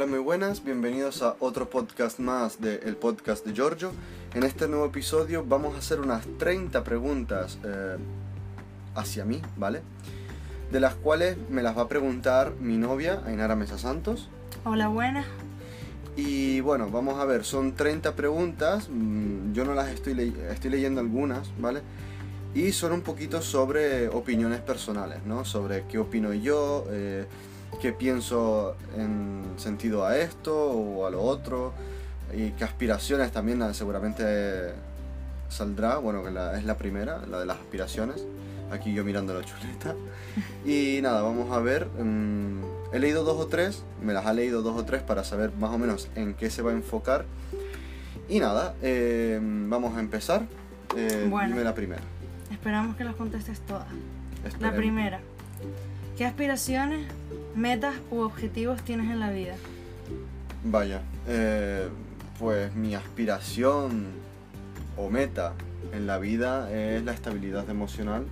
Hola, muy buenas, bienvenidos a otro podcast más del podcast de Giorgio. En este nuevo episodio vamos a hacer unas 30 preguntas eh, hacia mí, ¿vale? De las cuales me las va a preguntar mi novia, Ainara Mesa Santos. Hola, buenas. Y bueno, vamos a ver, son 30 preguntas, mm, yo no las estoy, le estoy leyendo algunas, ¿vale? Y son un poquito sobre opiniones personales, ¿no? Sobre qué opino yo, eh, qué pienso en sentido a esto o a lo otro, y qué aspiraciones también seguramente saldrá, bueno, que la, es la primera, la de las aspiraciones, aquí yo mirando la chuleta. Y nada, vamos a ver, mm, he leído dos o tres, me las ha leído dos o tres para saber más o menos en qué se va a enfocar. Y nada, eh, vamos a empezar. Eh, Bueno. Dime la primera. Esperamos que las contestes todas. La Esperemos. primera. ¿Qué aspiraciones, metas u objetivos tienes en la vida? Vaya, eh, pues mi aspiración o meta en la vida es la estabilidad emocional,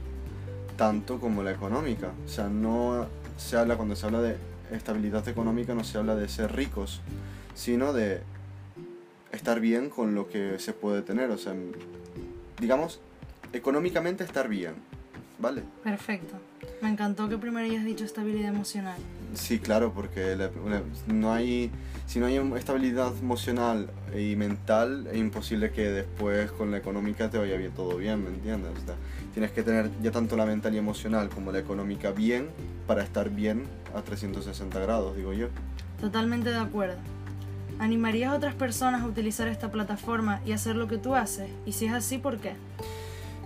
tanto como la económica. O sea, no se habla, cuando se habla de estabilidad económica, no se habla de ser ricos, sino de estar bien con lo que se puede tener. O sea, digamos, económicamente estar bien, ¿vale? Perfecto. Me encantó que primero hayas dicho estabilidad emocional. Sí, claro, porque la- la- no hay, si no hay estabilidad emocional y mental, es imposible que después con la económica te vaya bien todo bien, ¿me entiendes? O sea, tienes que tener ya tanto la mental y emocional como la económica bien para estar bien a 360 grados, digo yo. Totalmente de acuerdo. ¿Animarías a otras personas a utilizar esta plataforma y hacer lo que tú haces? Y si es así, ¿por qué?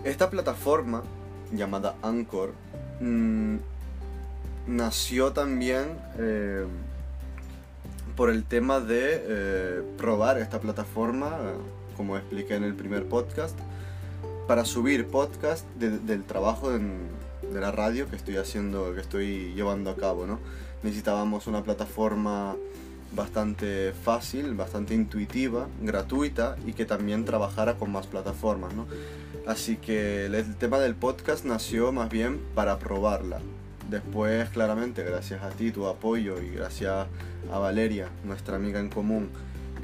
Esta plataforma llamada Anchor mm, nació también eh, por el tema de eh, probar esta plataforma, como expliqué en el primer podcast, para subir podcast de- del trabajo de la radio que estoy haciendo, que estoy llevando a cabo, ¿no? Necesitábamos una plataforma bastante fácil, bastante intuitiva, gratuita y que también trabajara con más plataformas, ¿no? Así que el, tema del podcast nació más bien para probarla. Después, claramente, gracias a ti, tu apoyo y gracias a Valeria, nuestra amiga en común,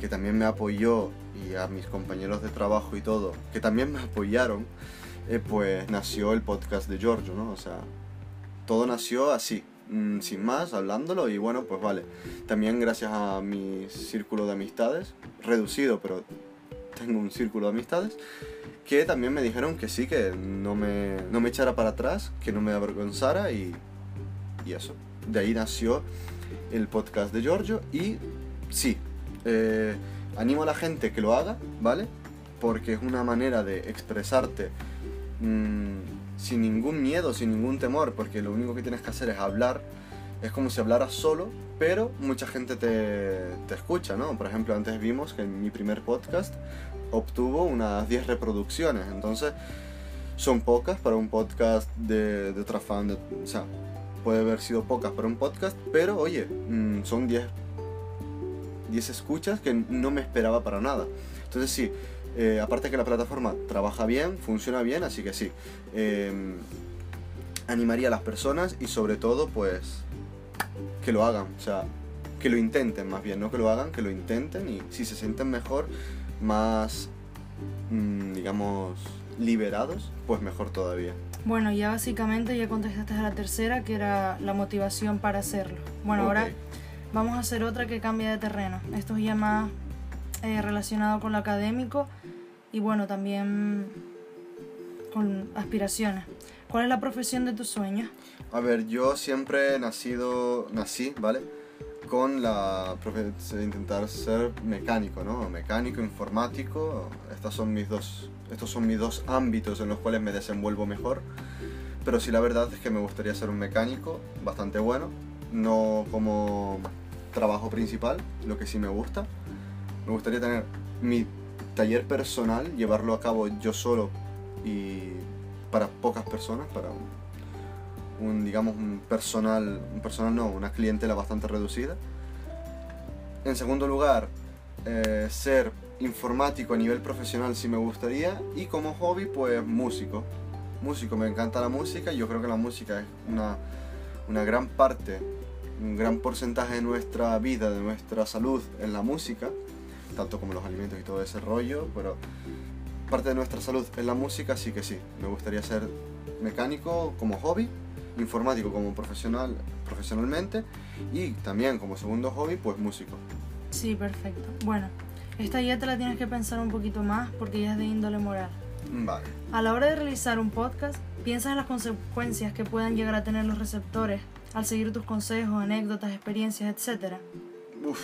que también me apoyó y a mis compañeros de trabajo y todo, que también me apoyaron, eh, pues nació el podcast de Giorgio, ¿no? O sea, todo nació así, mm, sin más, hablándolo y bueno, pues vale. También gracias a mi círculo de amistades, reducido, pero tengo un círculo de amistades, que también me dijeron que sí, que no me, no me echara para atrás, que no me avergonzara y, y eso. De ahí nació el podcast de Giorgio y sí, eh, animo a la gente que lo haga, ¿vale? Porque es una manera de expresarte mm, sin ningún miedo, sin ningún temor, porque lo único que tienes que hacer es hablar. Es como si hablaras solo, pero mucha gente te, te escucha, ¿no? Por ejemplo, antes vimos que en mi primer podcast obtuvo unas 10 reproducciones, entonces son pocas para un podcast de, de otra fan, o sea, puede haber sido pocas para un podcast, pero oye, mm, son 10 10 escuchas que no me esperaba para nada. Entonces sí, eh, aparte que la plataforma trabaja bien, funciona bien, así que sí, eh, animaría a las personas y sobre todo pues que lo hagan, o sea, que lo intenten más bien, no que lo hagan, que lo intenten y si se sienten mejor, más, mm, digamos, liberados, pues mejor todavía. Bueno, ya básicamente ya contestaste a la tercera, que era la motivación para hacerlo. Bueno, ahora. Vamos a hacer otra que cambia de terreno. Esto es ya más eh, relacionado con lo académico y bueno, también con aspiraciones. ¿Cuál es la profesión de tus sueños? A ver, yo siempre he nacido, nací, ¿vale? Con la profesión de intentar ser mecánico, ¿no? Mecánico, informático, estas son mis dos, estos son mis dos ámbitos en los cuales me desenvuelvo mejor. Pero sí la verdad es que me gustaría ser un mecánico bastante bueno, no como trabajo principal, lo que sí me gusta. Me gustaría tener mi taller personal, llevarlo a cabo yo solo y para pocas personas, para un, digamos un personal, un personal no, una clientela bastante reducida. En segundo lugar, eh, ser informático a nivel profesional sí me gustaría y como hobby pues músico. Músico, me encanta la música yo creo que la música es una, una gran parte un gran porcentaje de nuestra vida, de nuestra salud en la música, tanto como los alimentos y todo ese rollo, pero parte de nuestra salud en la música sí que sí. Me gustaría ser mecánico como hobby, informático como profesional, profesionalmente y también como segundo hobby, pues músico. Sí, perfecto. Bueno, esta ya te la tienes que pensar un poquito más porque ya es de índole moral. Vale. A la hora de realizar un podcast, piensa en las consecuencias que puedan llegar a tener los receptores al seguir tus consejos, anécdotas, experiencias, etc. Uf.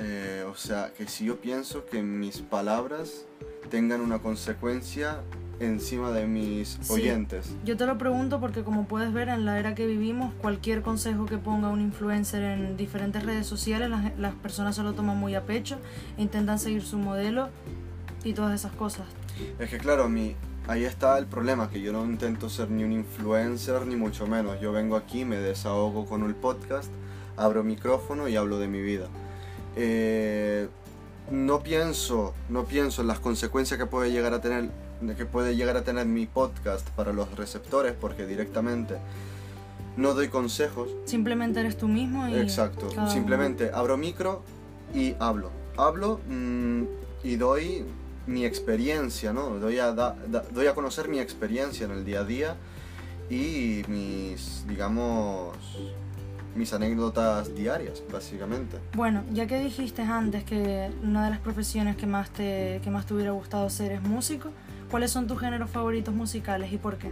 Eh, o sea, que si yo pienso que mis palabras tengan una consecuencia encima de mis Sí. oyentes. Yo te lo pregunto porque como puedes ver en la era que vivimos, cualquier consejo que ponga un influencer en diferentes redes sociales, las, las personas se lo toman muy a pecho e intentan seguir su modelo y todas esas cosas. Es que claro, mi, ahí está el problema, que yo no intento ser ni un influencer ni mucho menos. Yo vengo aquí, me desahogo con el podcast, abro micrófono y hablo de mi vida. Eh, no pienso, no pienso en las consecuencias que puede llegar a tener, que puede llegar a tener mi podcast para los receptores, porque directamente no doy consejos. Simplemente eres tú mismo y... Exacto. uno- Simplemente abro micro y hablo. Hablo mm, y doy mi experiencia, ¿no? Doy a, da- da- doy a conocer mi experiencia en el día a día y mis, digamos, mis anécdotas diarias, básicamente. Bueno, ya que dijiste antes que una de las profesiones que más te, que más te hubiera gustado ser es músico, ¿cuáles son tus géneros favoritos musicales y por qué?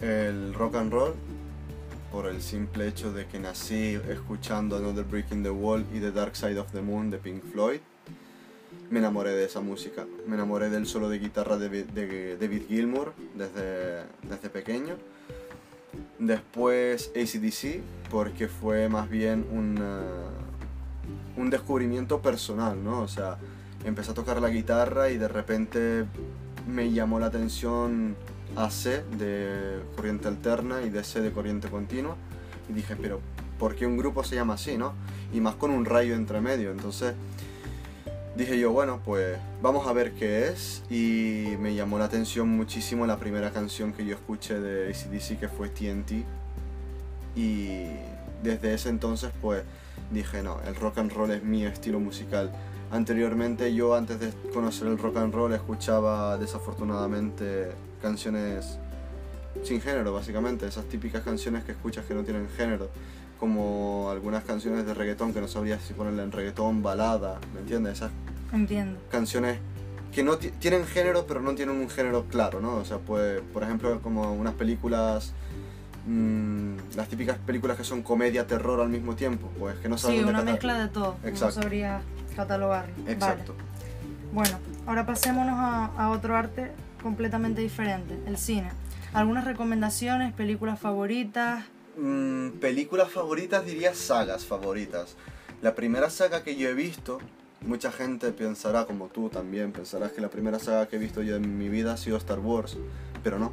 El rock and roll, por el simple hecho de que nací escuchando Another Brick in the Wall y The Dark Side of the Moon de Pink Floyd, me enamoré de esa música. Me enamoré del solo de guitarra de, David Gilmour desde, desde pequeño. Después ACDC, porque fue más bien un, descubrimiento personal, ¿no? O sea, empecé a tocar la guitarra y de repente me llamó la atención AC de corriente alterna y DC de corriente continua. Y dije, pero ¿por qué un grupo se llama así, no? Y más con un rayo entre medio. Entonces dije yo, bueno, pues vamos a ver qué es. Y me llamó la atención muchísimo la primera canción que yo escuché de ACDC, que fue TNT. Y desde ese entonces, pues dije, no, el rock and roll es mi estilo musical. Anteriormente yo, antes de conocer el rock and roll, escuchaba desafortunadamente canciones sin género, básicamente. Esas típicas canciones que escuchas que no tienen género. Como algunas canciones de reggaetón que no sabrías si ponerle en reggaetón, balada, ¿me entiendes? Esas Entiendo. canciones que no ti- tienen género pero no tienen un género claro, ¿no? O sea, pues, por ejemplo, como unas películas, mm, las típicas películas que son comedia, terror al mismo tiempo, pues que no Sí, saben una mezcla de todo. Exacto. No sabría catalogarlo. Exacto. Vale. Bueno, ahora pasémonos a, a otro arte completamente diferente, el cine. ¿Algunas recomendaciones, películas favoritas? Mm, películas favoritas diría sagas favoritas. La primera saga que yo he visto, mucha gente pensará, como tú también, pensarás que la primera saga que he visto yo en mi vida ha sido Star Wars, pero no.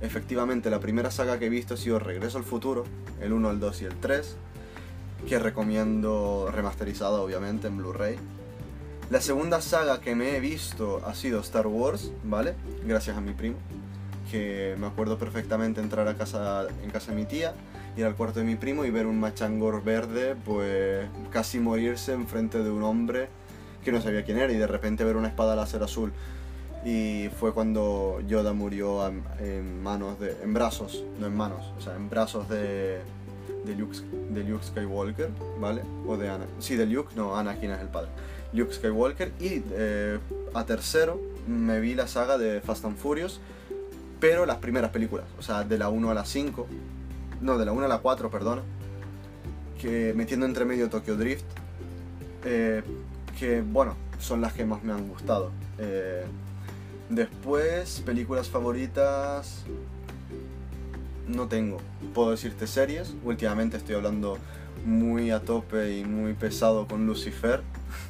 Efectivamente, la primera saga que he visto ha sido Regreso al Futuro, el 1, el 2 y el 3, que recomiendo remasterizado obviamente en Blu-ray. La segunda saga que me he visto ha sido Star Wars, ¿vale? Gracias a mi primo, que me acuerdo perfectamente entrar a casa, en casa de mi tía, ir al cuarto de mi primo y ver un machangor verde, pues casi morirse enfrente de un hombre que no sabía quién era y de repente ver una espada láser azul. Y fue cuando Yoda murió en, en manos de, en brazos, no en manos, o sea, en brazos de, de, Luke, de Luke Skywalker, ¿vale? O de Ana. Sí, de Luke, no, Anakin es el padre. Luke Skywalker. Y eh, a tercero me vi la saga de Fast and Furious, pero las primeras películas, o sea, de la 1 a la 5, no, de la 1 a la 4, perdona, que metiendo entre medio Tokyo Drift, eh, que bueno, son las que más me han gustado. Eh, después, películas favoritas, no tengo. Puedo decirte series, últimamente estoy hablando muy a tope y muy pesado con Lucifer,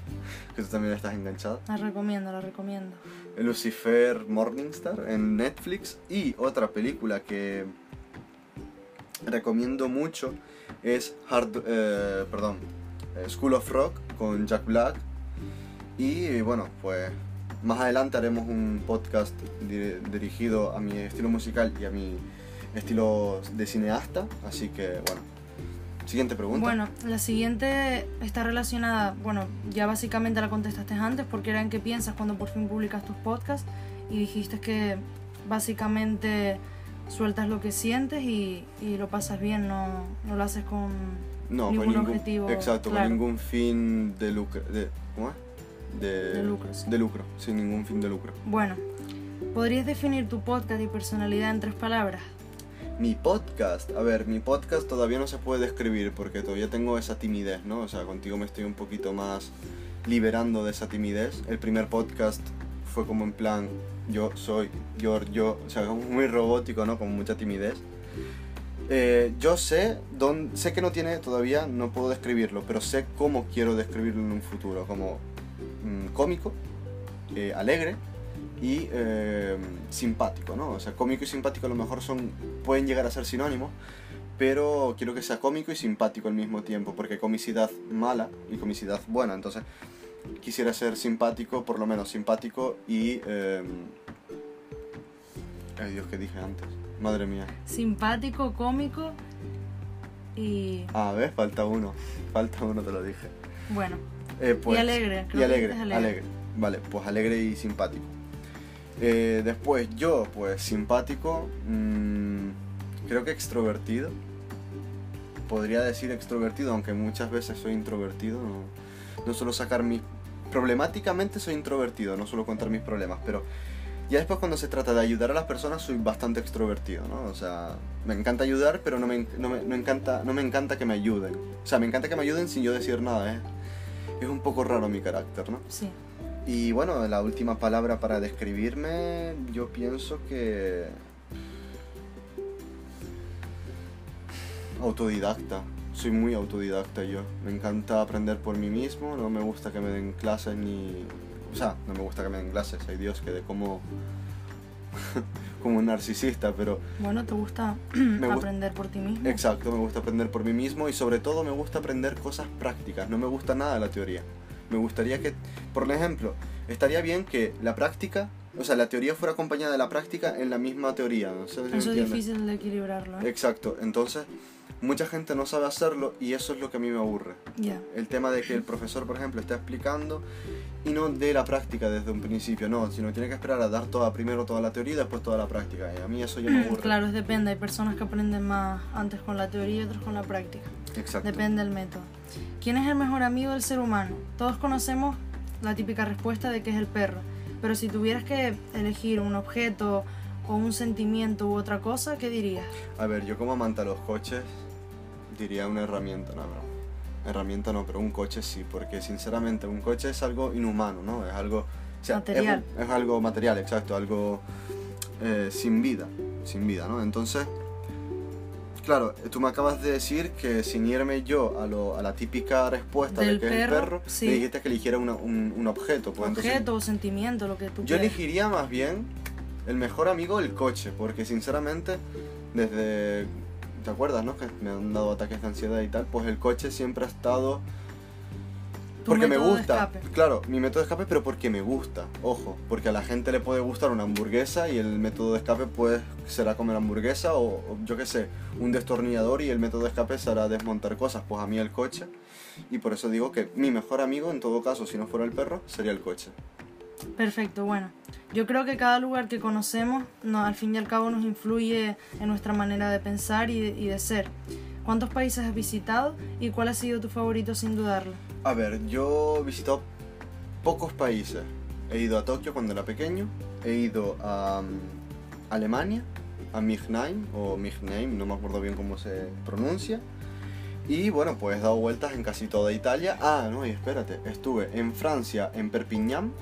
que tú también estás enganchada. La recomiendo, la recomiendo. Lucifer Morningstar en Netflix y otra película que recomiendo mucho es Hard, eh, perdón, eh, School of Rock con Jack Black y bueno pues más adelante haremos un podcast di- dirigido a mi estilo musical y a mi estilo de cineasta, así que bueno. Siguiente pregunta. Bueno, la siguiente está relacionada, bueno, ya básicamente la contestaste antes porque era en qué piensas cuando por fin publicas tus podcasts y dijiste que básicamente sueltas lo que sientes y, y lo pasas bien, no, no lo haces con no, ningún con ningún objetivo, Exacto, claro. con ningún fin de lucro. De, ¿Cómo es? De, De lucro, sí. De lucro, sin ningún fin de lucro. Bueno, ¿podrías definir tu podcast y personalidad en tres palabras? Mi podcast, a ver, mi podcast todavía no se puede describir porque todavía tengo esa timidez, ¿no? O sea, contigo me estoy un poquito más liberando de esa timidez. El primer podcast fue como en plan, yo soy, yo, yo, o sea, muy robótico, ¿no? Con mucha timidez. Eh, yo sé, don, sé que no tiene todavía, no puedo describirlo, pero sé cómo quiero describirlo en un futuro, como mm, cómico, eh, alegre y eh, simpático, ¿no? O sea, cómico y simpático a lo mejor son pueden llegar a ser sinónimos, pero quiero que sea cómico y simpático al mismo tiempo, porque comicidad mala y comicidad buena, entonces quisiera ser simpático, por lo menos simpático y... eh, ay Dios, ¿qué dije antes? Madre mía. Simpático, cómico y Ah, ¿ves? Falta uno. Falta uno, te lo dije. bueno, Eh, pues, y alegre. creo Y alegre, alegre. Vale, pues alegre y simpático. Eh, después, yo, pues simpático, mm, creo que extrovertido. Podría decir extrovertido, aunque muchas veces soy introvertido. No, no suelo sacar mis... Problemáticamente soy introvertido, no suelo contar mis problemas, pero ya después cuando se trata de ayudar a las personas soy bastante extrovertido, ¿no? O sea, me encanta ayudar, pero no me, no me, no encanta, no me encanta que me ayuden. O sea, me encanta que me ayuden sin yo decir nada, ¿eh? Es un poco raro mi carácter, ¿no? Sí. Y bueno, la última palabra para describirme, yo pienso que... Autodidacta. Soy muy autodidacta yo. Me encanta aprender por mí mismo, no me gusta que me den clases ni... O sea, no me gusta que me den clases, hay Dios que de como... como un narcisista, pero Bueno, ¿te gusta gusta- aprender por ti mismo? Exacto, me gusta aprender por mí mismo y sobre todo me gusta aprender cosas prácticas, no me gusta nada la teoría. Me gustaría que, por ejemplo, estaría bien que la práctica, o sea, la teoría fuera acompañada de la práctica en la misma teoría. No sé si me Eso es difícil de equilibrarlo, ¿eh? Exacto, entonces mucha gente no sabe hacerlo y eso es lo que a mí me aburre. Ya. El tema de que el profesor, por ejemplo, está explicando y no dé la práctica desde un principio, no, sino tiene que esperar a dar toda, primero toda la teoría y después toda la práctica. Y a mí eso ya me aburre. Claro, depende. Hay personas que aprenden más antes con la teoría y otros con la práctica. Exacto. Depende del método. ¿Quién es el mejor amigo del ser humano? Todos conocemos la típica respuesta de que es el perro. Pero si tuvieras que elegir un objeto o un sentimiento u otra cosa, ¿qué dirías? A ver, yo como amante a los coches diría una herramienta, no, no. Herramienta no, pero un coche sí, porque sinceramente un coche es algo inhumano, ¿no? Es algo... o sea, es Material. Es, algo material, exacto, algo eh, sin vida, sin vida, ¿no? Entonces, claro, tú me acabas de decir que sin irme yo a, lo- a la típica respuesta Del de que es el perro, perro, sí. me dijiste que eligiera una- un, un objeto. Pues objeto o sentimiento, lo que tú yo elegiría más bien el mejor amigo el coche, porque sinceramente, desde. ¿Te acuerdas, no? Que me han dado ataques de ansiedad y tal, pues el coche siempre ha estado. Porque me gusta. escape. Claro, mi método de escape, pero porque me gusta. Ojo, porque a la gente le puede gustar una hamburguesa y el método de escape pues será comer hamburguesa o, o yo qué sé, un destornillador y el método de escape será desmontar cosas. Pues a mí el coche. Y por eso digo que mi mejor amigo, en todo caso, si no fuera el perro, sería el coche. Perfecto, bueno. Yo creo que cada lugar que conocemos, no, al fin y al cabo, nos influye en nuestra manera de pensar y de, y de ser. ¿Cuántos países has visitado y cuál ha sido tu favorito sin dudarlo? A ver, yo he visitado pocos países. He ido a Tokio cuando era pequeño, he ido a mm, Alemania, a Michnaim o Michnaim, no me acuerdo bien cómo se pronuncia. Y bueno, pues he dado vueltas en casi toda Italia. Ah, no, y espérate, estuve en Francia, en Perpignan,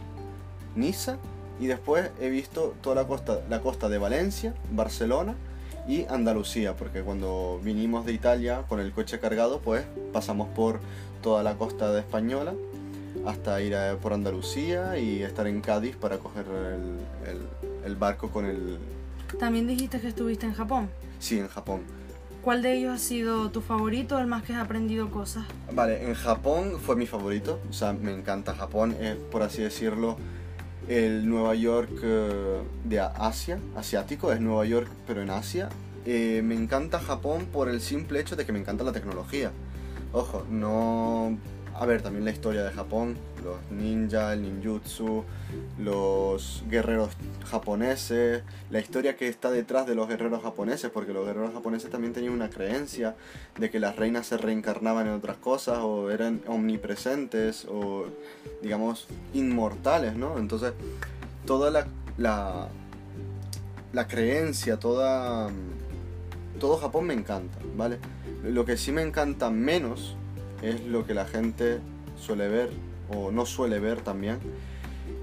Niza, y después he visto toda la costa, la costa de Valencia, Barcelona y Andalucía, porque cuando vinimos de Italia con el coche cargado, pues pasamos por toda la costa de española hasta ir a- por Andalucía y estar en Cádiz para coger el, el- el barco con el... También dijiste que estuviste en Japón. Sí, en Japón. ¿Cuál de ellos ha sido tu favorito, el más que has aprendido cosas? Vale, en Japón fue mi favorito, o sea, me encanta Japón, es por así decirlo el Nueva York eh, de Asia, asiático, es Nueva York pero en Asia. Eh, me encanta Japón por el simple hecho de que me encanta la tecnología. Ojo, no... A ver, también la historia de Japón, los ninja, el ninjutsu, los guerreros japoneses, la historia que está detrás de los guerreros japoneses, porque los guerreros japoneses también tenían una creencia de que las reinas se reencarnaban en otras cosas o eran omnipresentes o, digamos, inmortales, ¿no? Entonces, toda la, la, la creencia, toda... Todo Japón me encanta, ¿vale? Lo que sí me encanta menos es lo que la gente suele ver o no suele ver también,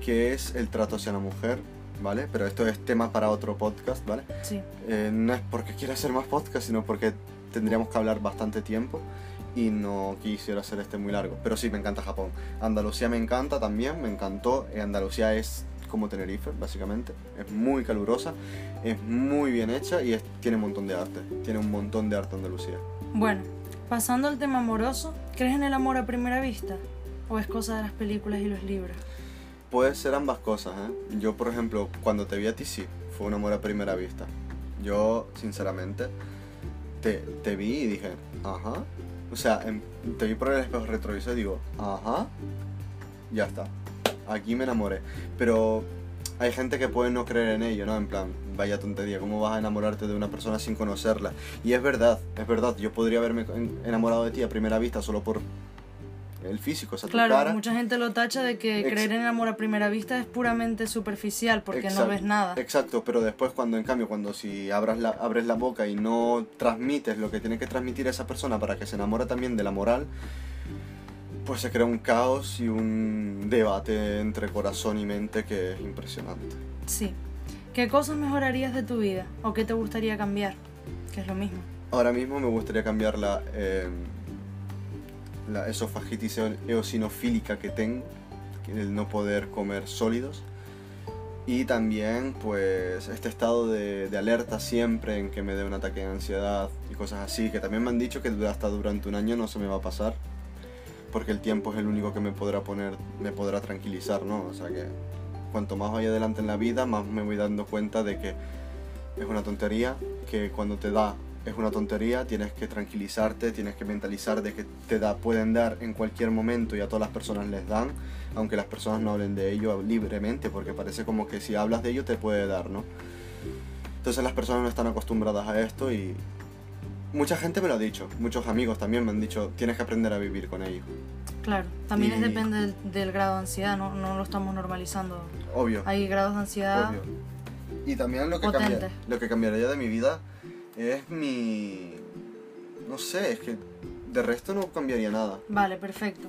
que es el trato hacia la mujer, ¿vale? Pero esto es tema para otro podcast, ¿vale? Sí. Eh, no es porque quiera hacer más podcast, sino porque tendríamos que hablar bastante tiempo y no quisiera hacer este muy largo. Pero sí, me encanta Japón. Andalucía me encanta también, me encantó. Eh, Andalucía es como Tenerife, básicamente. Es muy calurosa, es muy bien hecha y es- tiene un montón de arte. Tiene un montón de arte Andalucía. Bueno, pasando al tema amoroso, ¿crees en el amor a primera vista? ¿O es cosa de las películas y los libros? Puede ser ambas cosas, ¿eh? Yo, por ejemplo, cuando te vi a ti, sí, fue un amor a primera vista. Yo, sinceramente, te, te vi y dije, ajá. O sea, em- te vi por el espejo retrovisor y digo, ajá. Ya está. Aquí me enamoré. Pero hay gente que puede no creer en ello, ¿no? En plan, vaya tontería, ¿cómo vas a enamorarte de una persona sin conocerla? Y es verdad, es verdad. Yo podría haberme en- enamorado de ti a primera vista solo por el físico, o sea, tu Claro, cara. mucha gente lo tacha de que Ex- creer en el amor a primera vista es puramente superficial porque no Exacto, ves nada. Exacto, pero después cuando en cambio, cuando si abras la, abres la boca y no transmites lo que tiene que transmitir esa persona para que se enamore también de la moral, pues se crea un caos y un debate entre corazón y mente que es impresionante. Sí. ¿Qué cosas mejorarías de tu vida? ¿O qué te gustaría cambiar? Que es lo mismo. Ahora mismo me gustaría cambiar la, eh, la esofagitis eo- eosinofílica que tengo, el no poder comer sólidos. Y también, pues, este estado de, de alerta siempre en que me dé un ataque de ansiedad y cosas así, que también me han dicho que hasta durante un año no se me va a pasar, porque el tiempo es el único que me podrá poner, me podrá tranquilizar, ¿no? O sea que cuanto más vaya adelante en la vida, más me voy dando cuenta de que es una tontería, que cuando te da es una tontería, tienes que tranquilizarte, tienes que mentalizar de que te da, pueden dar en cualquier momento y a todas las personas les dan, aunque las personas no hablen de ello libremente, porque parece como que si hablas de ello te puede dar, ¿no? Entonces las personas no están acostumbradas a esto y mucha gente me lo ha dicho, muchos amigos también me han dicho, tienes que aprender a vivir con ello. Claro, también es Y- depende del, del grado de ansiedad, no, no lo estamos normalizando. Obvio. Hay grados de ansiedad. Obvio. Y también lo que, cambia- lo que cambiaría de mi vida es mi... No sé, es que de resto no cambiaría nada. Vale, perfecto.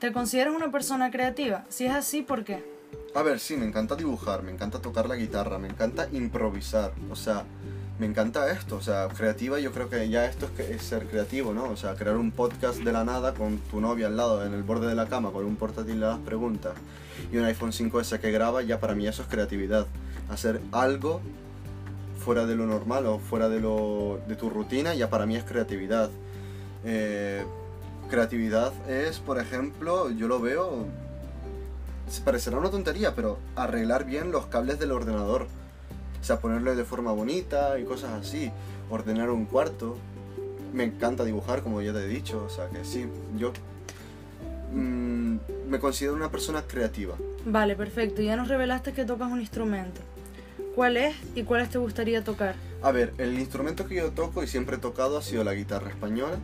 ¿Te consideras una persona creativa? Si es así, ¿por qué? A ver, sí, me encanta dibujar, me encanta tocar la guitarra, me encanta improvisar, o sea, me encanta esto, o sea, creativa yo creo que ya esto es, ser creativo, ¿no? O sea, crear un podcast de la nada con tu novia al lado, en el borde de la cama, con un portátil de las preguntas y un iPhone 5S que graba, ya para mí eso es creatividad. Hacer algo fuera de lo normal o fuera de, lo, de tu rutina, ya para mí es creatividad. Eh, creatividad es, por ejemplo, yo lo veo parecerá una tontería, pero arreglar bien los cables del ordenador. O sea, ponerlo de forma bonita y cosas así. Ordenar un cuarto. Me encanta dibujar, como ya te he dicho. O sea, que sí, yo mm, me considero una persona creativa. Vale, perfecto. Ya nos revelaste que tocas un instrumento. ¿Cuál es y cuáles te gustaría tocar? A ver, el instrumento que yo toco y siempre he tocado ha sido la guitarra española.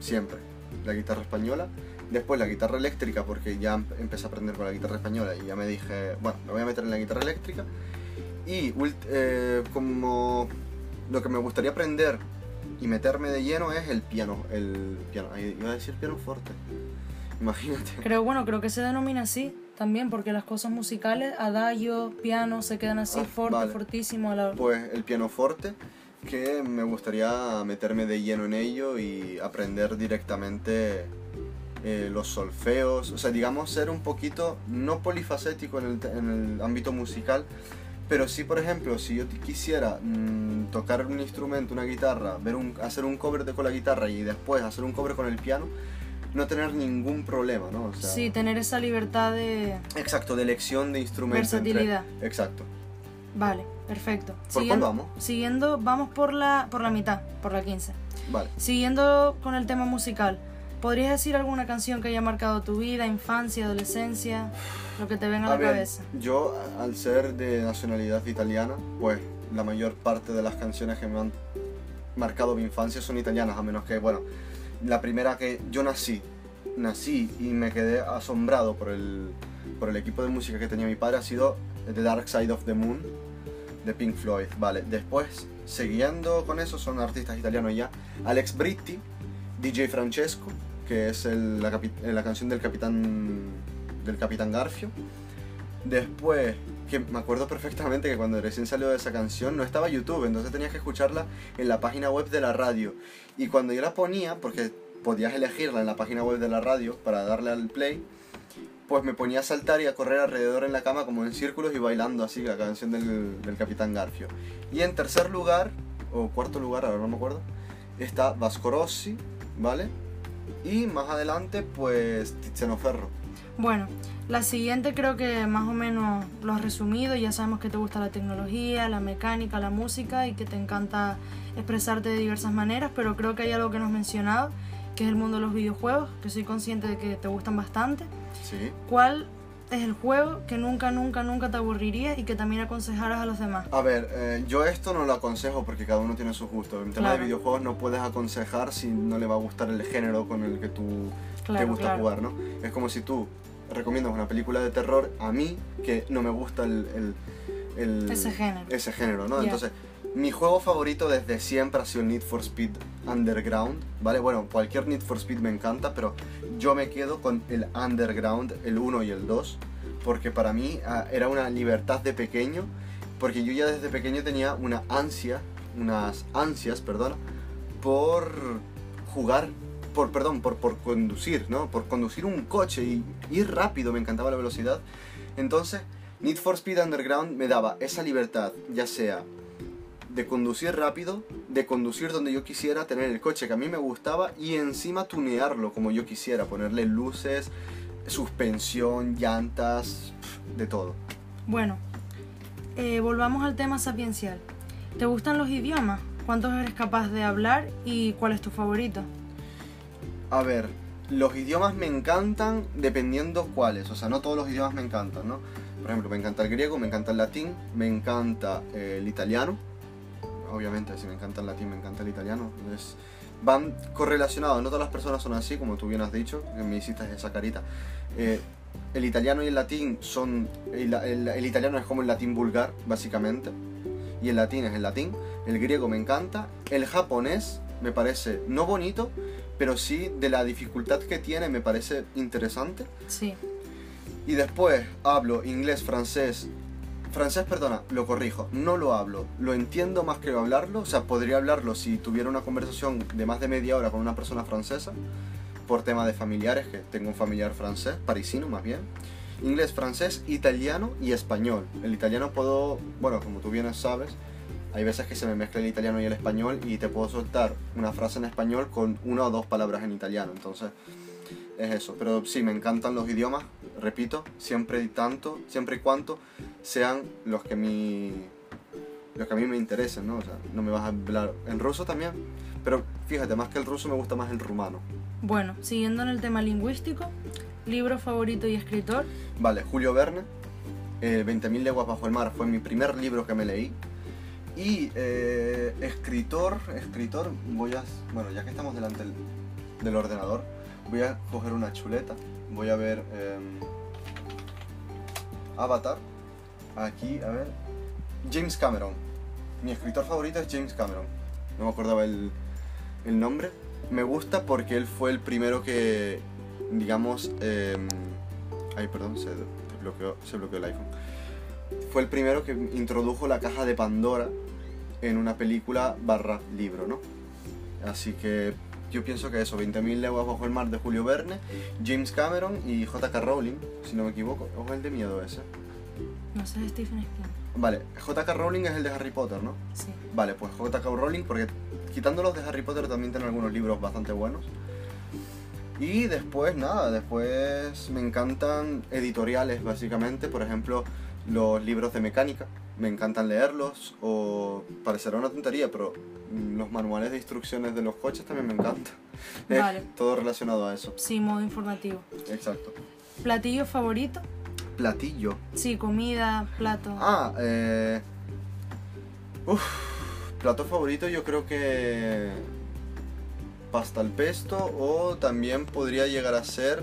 Siempre. La guitarra española. Después la guitarra eléctrica, porque ya em- empecé a aprender con la guitarra española y ya me dije, bueno, me voy a meter en la guitarra eléctrica. Y eh, como lo que me gustaría aprender y meterme de lleno es el piano. El piano, iba a decir piano fuerte. Imagínate. Creo, bueno, creo que se denomina así también, porque las cosas musicales, adagio, piano, se quedan así Ah, fuerte, vale. fortísimo. a la- Pues el pianoforte, que me gustaría meterme de lleno en ello y aprender directamente eh, los solfeos, o sea, digamos ser un poquito, no polifacético en el, en el ámbito musical, pero sí, por ejemplo, si yo quisiera mm, tocar un instrumento, una guitarra, ver un, hacer un cover de, con la guitarra y después hacer un cover con el piano, no tener ningún problema, ¿no? O sea, Sí, tener esa libertad de Exacto, de elección de instrumentos. entre- versatilidad. Exacto. Vale, perfecto. ¿Por cuál vamos? Siguiendo, vamos por la, por la mitad, por la 15. Vale. Siguiendo con el tema musical, ¿podrías decir alguna canción que haya marcado tu vida, infancia, adolescencia? Lo que te venga a la A ver, cabeza. yo al ser de nacionalidad italiana, pues la mayor parte de las canciones que me han marcado mi infancia son italianas, a menos que, bueno, la primera que yo nací, nací y me quedé asombrado por el, por el equipo de música que tenía mi padre ha sido The Dark Side of the Moon de Pink Floyd, vale. Después, siguiendo con eso, son artistas italianos ya. Alex Britti, DJ Francesco, que es el- la, eh, la canción del capitán del capitán Garfio. Después, que me acuerdo perfectamente que cuando recién salió esa canción no estaba YouTube, entonces tenías que escucharla en la página web de la radio. Y cuando yo la ponía, porque podías elegirla en la página web de la radio para darle al play, pues me ponía a saltar y a correr alrededor en la cama como en círculos y bailando así la canción del, del Capitán Garfio. Y en tercer lugar, o cuarto lugar, ahora no me acuerdo, está Vasco Rossi, ¿vale? Y más adelante, pues Tiziano Ferro. Bueno, la siguiente creo que más o menos lo has resumido. Ya sabemos que te gusta la tecnología, la mecánica, la música y que te encanta expresarte de diversas maneras, pero creo que hay algo que no has mencionado, que es el mundo de los videojuegos, que soy consciente de que te gustan bastante. Sí. ¿Cuál es el juego que nunca, nunca, nunca te aburriría y que también aconsejaras a los demás? A ver, eh, yo esto no lo aconsejo porque cada uno tiene sus gustos. En tema Claro. de videojuegos no puedes aconsejar si no le va a gustar el género con el que tú te gusta claro. jugar, ¿no? Es como si tú recomiendas una película de terror a mí que no me gusta el... el- el- Ese género. Ese género, ¿no? Entonces, mi juego favorito desde siempre ha sido Need for Speed Underground, ¿vale? Bueno, cualquier Need for Speed me encanta, pero yo me quedo con el Underground, el 1 y el 2, porque para mí ah, era una libertad de pequeño, porque yo ya desde pequeño tenía una ansia, unas ansias, perdón, por jugar, por, perdón, por, por conducir, ¿no? Por conducir un coche y ir rápido, me encantaba la velocidad. Entonces, Need for Speed Underground me daba esa libertad, ya sea de conducir rápido, de conducir donde yo quisiera, tener el coche que a mí me gustaba y encima tunearlo como yo quisiera, ponerle luces, suspensión, llantas, de todo. Bueno, eh, volvamos al tema sapiencial. ¿Te gustan los idiomas? ¿Cuántos eres capaz de hablar y cuál es tu favorito? A ver, los idiomas me encantan dependiendo cuáles, o sea, no todos los idiomas me encantan, ¿no? Por ejemplo, me encanta el griego, me encanta el latín, me encanta eh, el italiano. Obviamente, si me encanta el latín, me encanta el italiano. Es- van correlacionados, no todas las personas son así, como tú bien has dicho, que me hiciste esa carita. Eh, el italiano y el latín son... El, el- el italiano es como el latín vulgar, básicamente. Y el latín es el latín. El griego me encanta. El japonés me parece no bonito, pero sí de la dificultad que tiene me parece interesante. Sí, Y después hablo inglés, francés. Francés, perdona, lo corrijo, no lo hablo. Lo entiendo más que hablarlo. O sea, podría hablarlo si tuviera una conversación de más de media hora con una persona francesa. Por tema de familiares, que tengo un familiar francés, parisino más bien. Inglés, francés, italiano y español. El italiano puedo, bueno, como tú bien sabes, hay veces que se me mezcla el italiano y el español y te puedo soltar una frase en español con una o dos palabras en italiano. Entonces, es eso. Pero sí, me encantan los idiomas, repito, siempre y tanto, siempre y cuanto sean los que, mi, los que a mí me interesen, ¿no? O sea, no me vas a hablar en ruso también. Pero fíjate, más que el ruso me gusta más el rumano. bueno, siguiendo en el tema lingüístico, libro favorito y escritor. Vale, Julio Verne, eh, 20.000 leguas bajo el mar fue mi primer libro que me leí. Y eh, escritor, escritor, voy a, bueno, ya que estamos delante del, del ordenador, voy a coger una chuleta, voy a ver em, Avatar, aquí, a ver, James Cameron. Mi escritor favorito es James Cameron. No me acordaba el, el nombre. Me gusta porque él fue el primero que, digamos, em, Ay, perdón, se bloqueó, se bloqueó el iPhone. Fue el primero que introdujo la caja de Pandora en una película barra libro, ¿no? Así que yo pienso que eso, 20.000 leguas bajo el mar de Julio Verne, James Cameron y J.K. Rowling, si no me equivoco. Ojo el de miedo ese. No sé, Stephen King. Vale, J.K. Rowling es el de Harry Potter, ¿no? Sí. Vale, pues J.K. Rowling, porque quitando los de Harry Potter también tienen algunos libros bastante buenos. Y después, nada, después me encantan editoriales, básicamente, por ejemplo, los libros de mecánica. Me encantan leerlos, o parecerá una tontería, pero los manuales de instrucciones de los coches también me encantan. Es Vale. todo relacionado a eso. Sí, modo informativo. Exacto. ¿Platillo favorito? Platillo. Sí, comida, plato. Ah, eh... Uf, plato favorito yo creo que pasta al pesto o también podría llegar a ser,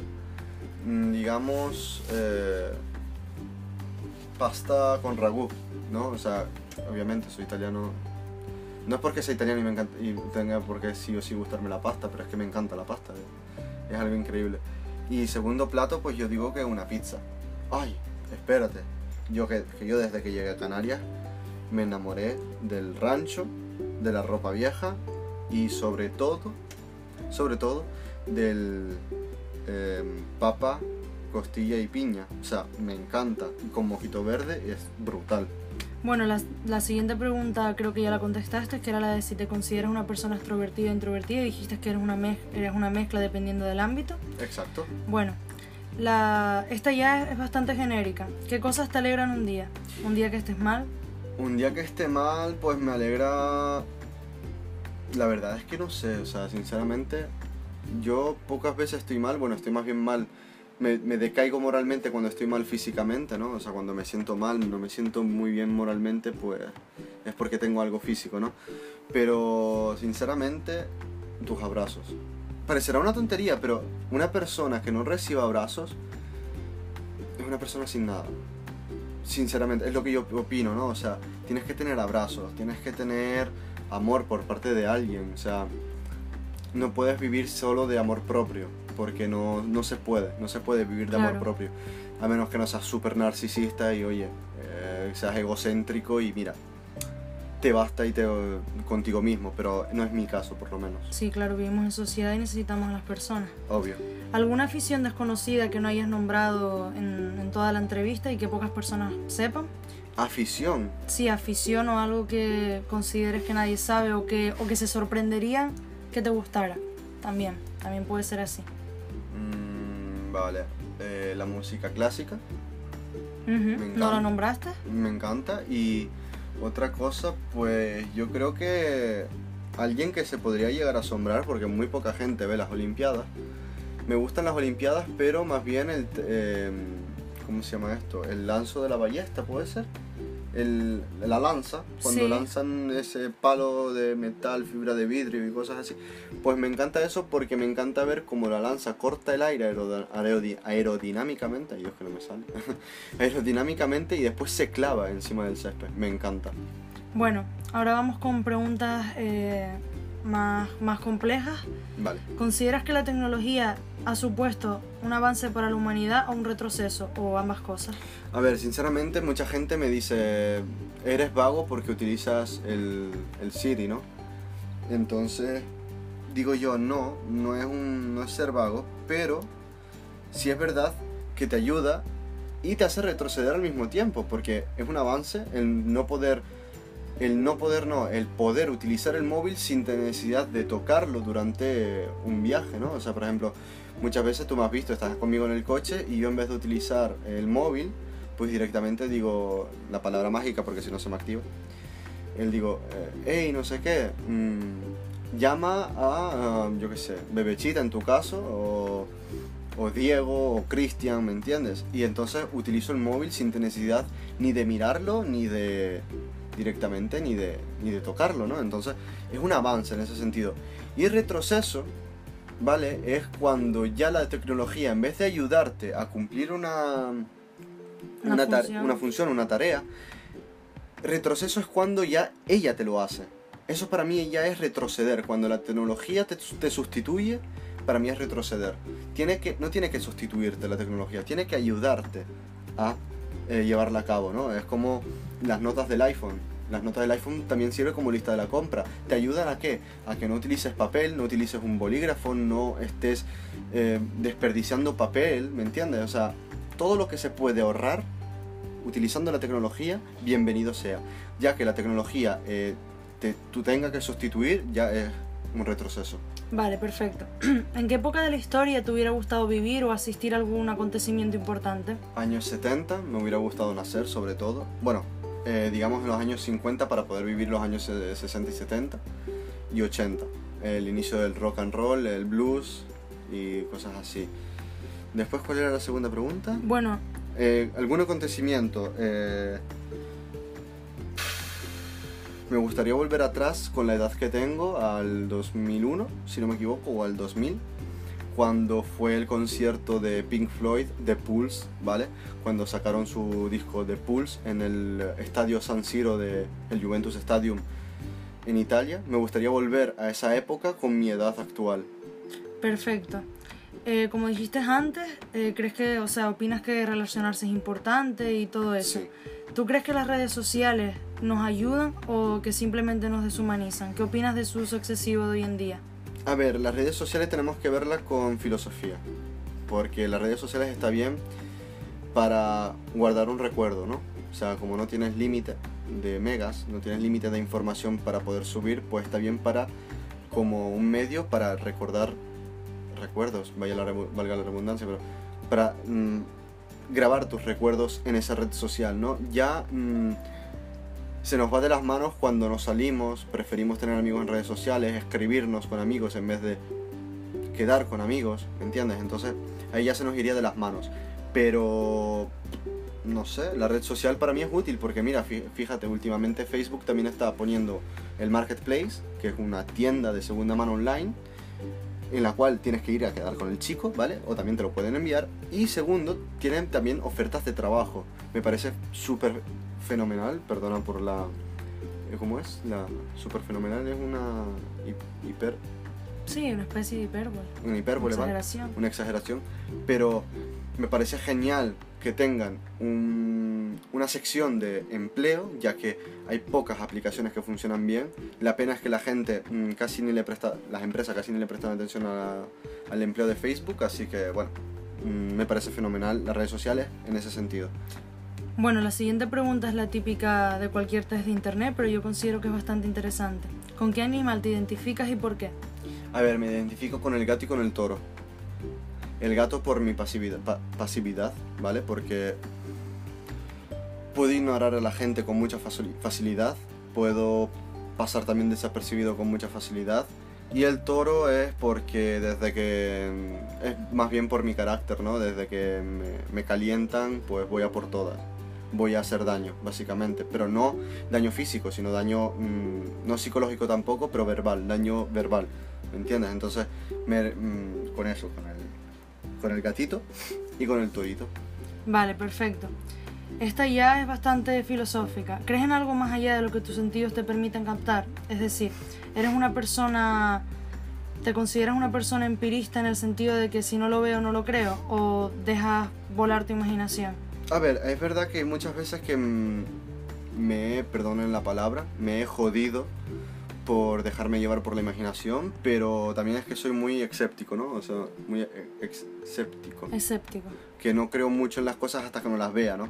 mm, digamos, eh, pasta con ragú, ¿no? O sea, obviamente soy italiano. No es porque sea italiano y, me encanta, y tenga por qué sí o sí gustarme la pasta, pero es que me encanta la pasta. eh. Es algo increíble. Y segundo plato, pues yo digo que una pizza. Ay, espérate. Yo que, yo desde que llegué a Canarias me enamoré del rancho, de la ropa vieja y sobre todo, sobre todo, del eh, papa, costilla y piña. O sea, me encanta. Y con mojito verde es brutal. Bueno, la, la siguiente pregunta creo que ya la contestaste, que era la de si te consideras una persona extrovertida o introvertida. Dijiste que eres una, eres una mezcla dependiendo del ámbito. Exacto. Bueno, la, esta ya es bastante genérica. ¿Qué cosas te alegran un día? Un día que estés mal. Un día que esté mal, pues me alegra. La verdad es que no sé, o sea, sinceramente, yo pocas veces estoy mal, bueno, estoy más bien mal. Me, me decaigo moralmente cuando estoy mal físicamente, ¿no? O sea, cuando me siento mal, no me siento muy bien moralmente, pues es porque tengo algo físico, ¿no? Pero, sinceramente, tus abrazos. Parecerá una tontería, pero una persona que no reciba abrazos es una persona sin nada sinceramente, es lo que yo opino, ¿no? O sea, tienes que tener abrazos, tienes que tener amor por parte de alguien, o sea, no puedes vivir solo de amor propio, porque no, no se puede, no se puede vivir de amor propio, a menos que no seas súper narcisista y, oye, eh, seas egocéntrico y mira, te basta y te contigo mismo, pero no es mi caso, por lo menos, Sí, claro, vivimos en sociedad y necesitamos a las personas. obvio. ¿Alguna afición desconocida que no hayas nombrado en, en toda la entrevista y que pocas personas sepan? Afición, Sí, afición o algo que consideres que nadie sabe o que, o que se sorprenderían que te gustara. También, también puede ser así. Mm, vale, eh, la música clásica. ¿No encanta. lo nombraste? Me encanta. Y otra cosa, pues yo creo que alguien que se podría llegar a asombrar, porque muy poca gente ve las Olimpiadas. Me gustan las Olimpiadas, pero más bien el... eh, ¿Cómo se llama esto? El lanzo de la ballesta, ¿puede ser? El, la lanza, cuando Sí. lanzan ese palo de metal, fibra de vidrio y cosas así. Pues me encanta eso porque me encanta ver cómo la lanza corta el aire aerodinámicamente. Dios que no me sale. aerodinámicamente y después se clava encima del césped. Me encanta. Bueno, ahora vamos con preguntas eh, más, más complejas. Vale. ¿Consideras que la tecnología ha supuesto un avance para la humanidad o un retroceso o ambas cosas? A ver, sinceramente mucha gente me dice, eres vago porque utilizas el, el Siri, ¿no? Entonces, digo yo, no, no es, un, no es ser vago, pero sí es verdad que te ayuda y te hace retroceder al mismo tiempo, porque es un avance el no poder, el no poder, no, el poder utilizar el móvil sin necesidad de tocarlo durante un viaje, ¿no? O sea, por ejemplo, muchas veces tú me has visto, estás conmigo en el coche y yo en vez de utilizar el móvil, pues directamente digo la palabra mágica porque si no se me activa. Él digo, eh, hey, no sé qué, mm, llama a, ah, yo qué sé, Bebechita en tu caso, o, o Diego, o Cristian, ¿me entiendes? Y entonces utilizo el móvil sin necesidad ni de mirarlo, ni de directamente, ni de, ni de tocarlo, ¿no? Entonces es un avance en ese sentido. Y retroceso, ¿vale? Es cuando ya la tecnología, en vez de ayudarte a cumplir una, Una una, tar- función. una función, una tarea, retroceso es cuando ya ella te lo hace. Eso para mí ya es retroceder. Cuando la tecnología te, te sustituye, para mí es retroceder. Tiene que, no tiene que sustituirte la tecnología, tiene que ayudarte a eh, llevarla a cabo, ¿no? Es como las notas del iPhone. Las notas del iPhone también sirven como lista de la compra. ¿Te ayudan a qué? A que no utilices papel, no utilices un bolígrafo, no estés eh, desperdiciando papel, ¿me entiendes? O sea, todo lo que se puede ahorrar utilizando la tecnología, bienvenido sea. Ya que la tecnología eh, te, tú tengas que sustituir, ya es un retroceso. Vale, perfecto. ¿En qué época de la historia te hubiera gustado vivir o asistir a algún acontecimiento importante? Años 70, me hubiera gustado nacer sobre todo. Bueno, eh, digamos en los años 50 para poder vivir los años eh, 60 y 70 y 80. El inicio del rock and roll, el blues y cosas así. Después, ¿cuál era la segunda pregunta? Bueno, Eh, ¿Algún acontecimiento? Eh, me gustaría volver atrás con la edad que tengo al 2001, si no me equivoco, o al 2000, cuando fue el concierto de Pink Floyd, The Pulse, ¿vale? Cuando sacaron su disco The Pulse en el estadio San Siro de el Juventus Stadium en Italia. Me gustaría volver a esa época con mi edad actual. perfecto. Eh, como dijiste antes, eh, ¿crees que, o sea, opinas que relacionarse es importante y todo eso? Sí. ¿Tú crees que las redes sociales nos ayudan o que simplemente nos deshumanizan? ¿Qué opinas de su uso excesivo de hoy en día? A ver, las redes sociales tenemos que verlas con filosofía, porque las redes sociales está bien para guardar un recuerdo, ¿no? O sea, como no tienes límite de megas, no tienes límite de información para poder subir, pues está bien para como un medio para recordar recuerdos, vaya la, valga la redundancia, pero para mm, grabar tus recuerdos en esa red social, ¿no? Ya mm, se nos va de las manos cuando nos salimos, preferimos tener amigos en redes sociales, escribirnos con amigos en vez de quedar con amigos, ¿entiendes? Entonces ahí ya se nos iría de las manos. Pero no sé, la red social para mí es útil porque mira, fí- fíjate, últimamente Facebook también está poniendo el Marketplace, que es una tienda de segunda mano online, en la cual tienes que ir a quedar con el chico, ¿vale? O también te lo pueden enviar. Y segundo, tienen también ofertas de trabajo. Me parece súper fenomenal, perdona por la... eh, ¿Cómo es? La súper fenomenal es una hi- hiper... Sí, una especie de hipérbole. Una hipérbole, ¿vale? exageración. una exageración, pero me parece genial que tengan un- una sección de empleo, ya que hay pocas aplicaciones que funcionan bien. La pena es que la gente mm, casi ni le presta, las empresas casi ni le prestan atención a- al empleo de Facebook, así que bueno, mm, me parece fenomenal las redes sociales en ese sentido. Bueno, la siguiente pregunta es la típica de cualquier test de internet, pero yo considero que es bastante interesante. ¿Con qué animal te identificas y por qué? A ver, me identifico con el gato y con el toro. El gato por mi pasividad, pa- pasividad ¿vale? Porque puedo ignorar a la gente con mucha facili- facilidad, puedo pasar también desapercibido con mucha facilidad. Y el toro es porque desde que... es más bien por mi carácter, ¿no? Desde que me, me calientan, pues voy a por todas. Voy a hacer daño, básicamente. Pero no daño físico, sino daño mm, no psicológico tampoco, pero verbal, daño verbal. ¿Me entiendes? Entonces, mm, con eso, con el, con el gatito y con el torito. Vale, perfecto. Esta ya es bastante filosófica. ¿Crees en algo más allá de lo que tus sentidos te permiten captar? Es decir, ¿eres una persona... ¿Te consideras una persona empirista en el sentido de que si no lo veo no lo creo? ¿O dejas volar tu imaginación? A ver, es verdad que hay muchas veces que mm, me perdonen la palabra, me he jodido por dejarme llevar por la imaginación, pero también es que soy muy escéptico, ¿no? O sea, muy eh, escéptico. Escéptico. que no creo mucho en las cosas hasta que no las vea, ¿no?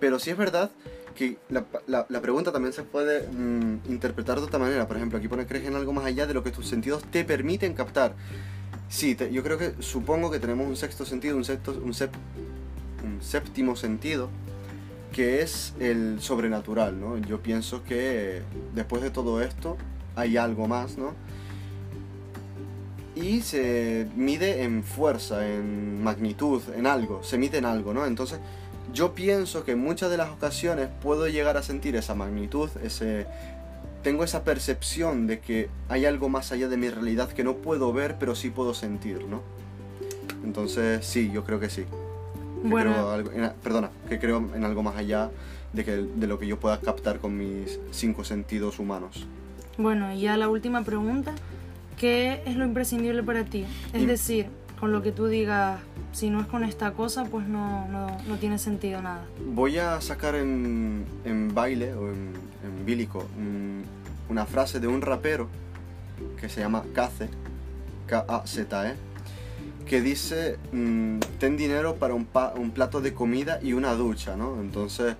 Pero sí es verdad que la, la- la pregunta también se puede mm, interpretar de otra manera. Por ejemplo, aquí pone, ¿crees en algo más allá de lo que tus sentidos te permiten captar? Sí, te- yo creo que, supongo que tenemos un sexto sentido, un, sexto, un, sep- un séptimo sentido, que es el sobrenatural, ¿no? Yo pienso que después de todo esto hay algo más, ¿no? y se mide en fuerza, en magnitud, en algo, se mide en algo, ¿no? Entonces, yo pienso que en muchas de las ocasiones puedo llegar a sentir esa magnitud, ese tengo esa percepción de que hay algo más allá de mi realidad que no puedo ver, pero sí puedo sentir, ¿no? Entonces, sí, yo creo que sí. Que Bueno. creo algo- en- perdona, que creo en algo más allá de, que, de lo que yo pueda captar con mis cinco sentidos humanos. Bueno, y ya la última pregunta. ¿Qué es lo imprescindible para ti? Es decir, con lo que tú digas, si no es con esta cosa, pues no, no, no tiene sentido nada. Voy a sacar en, en baile o en, en bílico mm, una frase de un rapero que se llama Kaze, K-A-Z-E, que dice, mm, ten dinero para un, pa- un plato de comida y una ducha, ¿no? Entonces,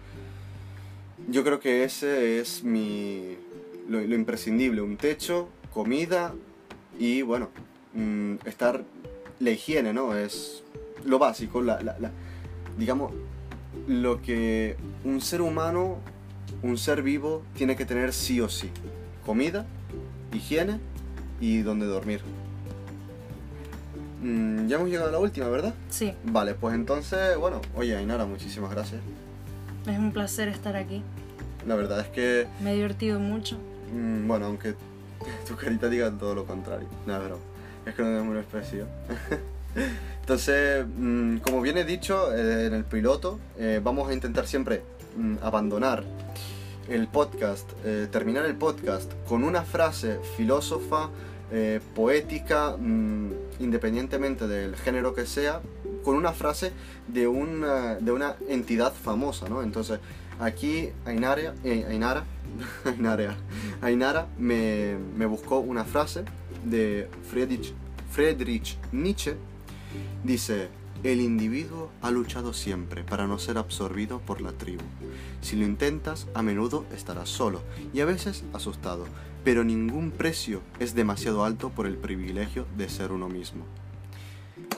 yo creo que ese es mi, lo, lo imprescindible, un techo, comida y bueno, mm, estar, la higiene, ¿no? Es lo básico, la, la- la- digamos, lo que un ser humano, un ser vivo, tiene que tener sí o sí. Comida, higiene y donde dormir. Mm, ya hemos llegado a la última, ¿verdad? Sí, Vale, pues entonces, bueno, oye, Ainara, muchísimas gracias. es un placer estar aquí. La verdad es que, Me he divertido mucho. mm, bueno, aunque tu carita diga todo lo contrario. No, pero es que no tenemos una expresión. Entonces, mm, como bien he dicho eh, en el piloto, eh, vamos a intentar siempre mm, abandonar el podcast, eh, terminar el podcast con una frase filósofa, eh, poética, mm, independientemente del género que sea, con una frase de una, de una entidad famosa, ¿no? Entonces, aquí Ainara, eh, Ainara, Ainara, Ainara me, me buscó una frase de Friedrich, Friedrich Nietzsche. Dice, el individuo ha luchado siempre para no ser absorbido por la tribu. Si lo intentas, a menudo estarás solo y a veces asustado, pero ningún precio es demasiado alto por el privilegio de ser uno mismo.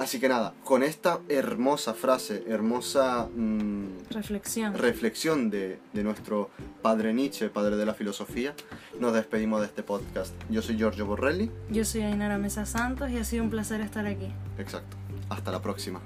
Así que nada, con esta hermosa frase, hermosa mm, Reflexión. reflexión de, de nuestro padre Nietzsche, padre de la filosofía, nos despedimos de este podcast. Yo soy Giorgio Borrelli. Yo soy Ainara Mesa Santos y ha sido un placer estar aquí. Exacto. Hasta la próxima.